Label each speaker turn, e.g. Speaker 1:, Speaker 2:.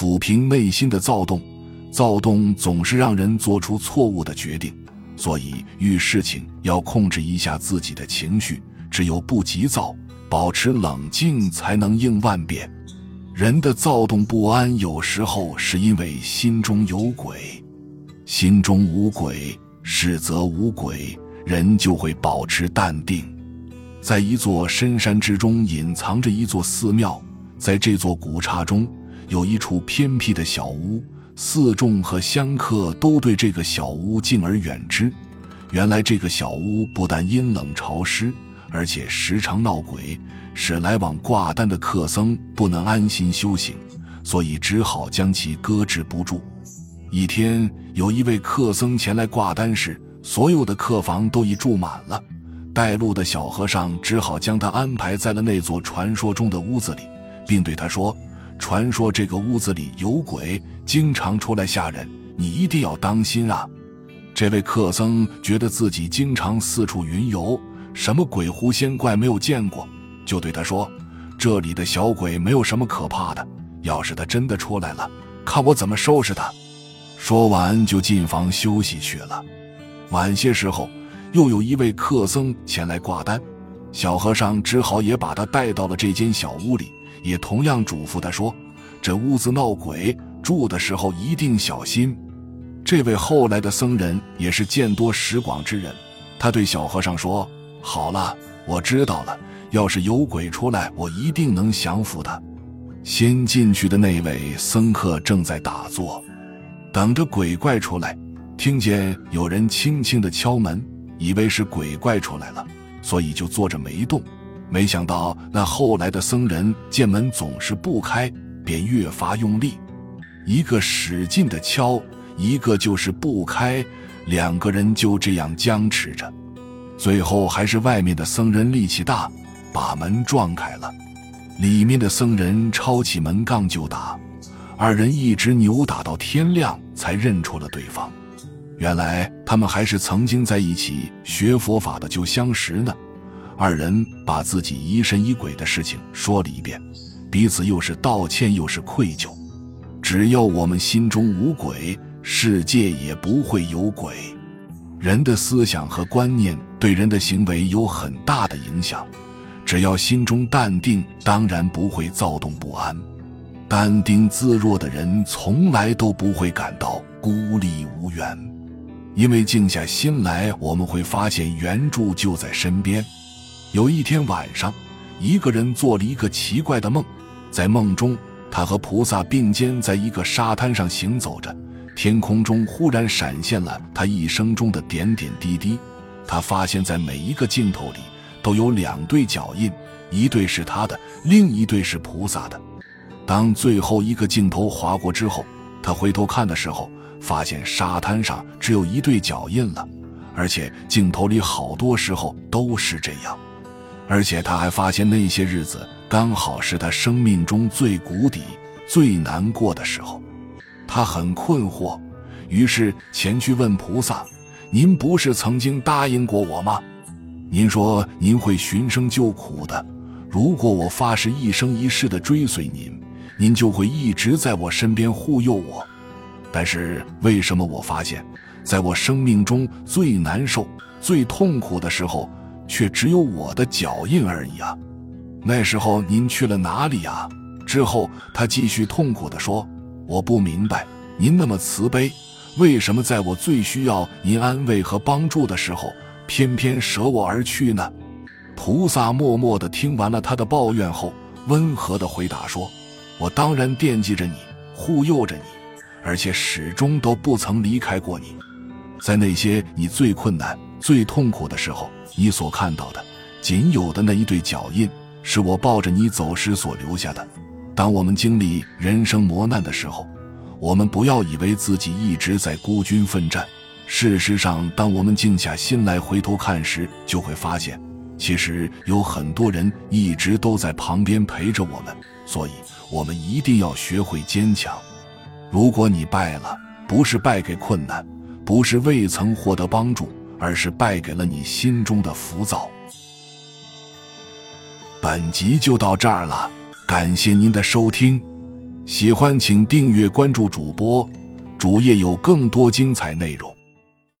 Speaker 1: 抚平内心的躁动。躁动总是让人做出错误的决定，所以遇事情要控制一下自己的情绪，只有不急躁，保持冷静，才能应万变。人的躁动不安，有时候是因为心中有鬼。心中无鬼，事则无鬼，人就会保持淡定。在一座深山之中，隐藏着一座寺庙，在这座古刹中，有一处偏僻的小屋。寺众和香客都对这个小屋敬而远之。原来这个小屋不但阴冷潮湿，而且时常闹鬼，使来往挂单的客僧不能安心修行，所以只好将其搁置不住。一天，有一位客僧前来挂单时，所有的客房都已住满了。带路的小和尚只好将他安排在了那座传说中的屋子里，并对他说。传说这个屋子里有鬼，经常出来吓人，你一定要当心啊！这位客僧觉得自己经常四处云游，什么鬼狐仙怪没有见过，就对他说：“这里的小鬼没有什么可怕的，要是他真的出来了，看我怎么收拾他。”说完就进房休息去了。晚些时候，又有一位客僧前来挂单，小和尚只好也把他带到了这间小屋里。也同样嘱咐他说：“这屋子闹鬼，住的时候一定小心。”这位后来的僧人也是见多识广之人，他对小和尚说：“好了，我知道了。要是有鬼出来，我一定能降服他。”先进去的那位僧客正在打坐，等着鬼怪出来，听见有人轻轻的敲门，以为是鬼怪出来了，所以就坐着没动。没想到那后来的僧人见门总是不开，便越发用力，一个使劲的敲，一个就是不开，两个人就这样僵持着。最后还是外面的僧人力气大，把门撞开了。里面的僧人抄起门杠就打，二人一直扭打到天亮，才认出了对方。原来他们还是曾经在一起学佛法的旧相识呢。二人把自己疑神疑鬼的事情说了一遍，彼此又是道歉又是愧疚。只要我们心中无鬼，世界也不会有鬼。人的思想和观念对人的行为有很大的影响。只要心中淡定，当然不会躁动不安。淡定自若的人，从来都不会感到孤立无援，因为静下心来，我们会发现援助就在身边。有一天晚上，一个人做了一个奇怪的梦，在梦中，他和菩萨并肩在一个沙滩上行走着，天空中忽然闪现了他一生中的点点滴滴。他发现，在每一个镜头里都有两对脚印，一对是他的，另一对是菩萨的。当最后一个镜头划过之后，他回头看的时候，发现沙滩上只有一对脚印了，而且镜头里好多时候都是这样。而且他还发现那些日子刚好是他生命中最谷底、最难过的时候，他很困惑，于是前去问菩萨：“您不是曾经答应过我吗？您说您会寻声救苦的。如果我发誓一生一世的追随您，您就会一直在我身边护佑我。但是为什么我发现，在我生命中最难受、最痛苦的时候？”却只有我的脚印而已啊！那时候您去了哪里呀？之后他继续痛苦地说：“我不明白，您那么慈悲，为什么在我最需要您安慰和帮助的时候，偏偏舍我而去呢？”菩萨默默地听完了他的抱怨后，温和地回答说：“我当然惦记着你，护佑着你，而且始终都不曾离开过你，在那些你最困难、最痛苦的时候。”你所看到的，仅有的那一对脚印，是我抱着你走时所留下的。当我们经历人生磨难的时候，我们不要以为自己一直在孤军奋战。事实上，当我们静下心来回头看时，就会发现，其实有很多人一直都在旁边陪着我们。所以，我们一定要学会坚强。如果你败了，不是败给困难，不是未曾获得帮助。而是败给了你心中的浮躁。本集就到这儿了，感谢您的收听。喜欢请订阅关注主播，主页有更多精彩内容。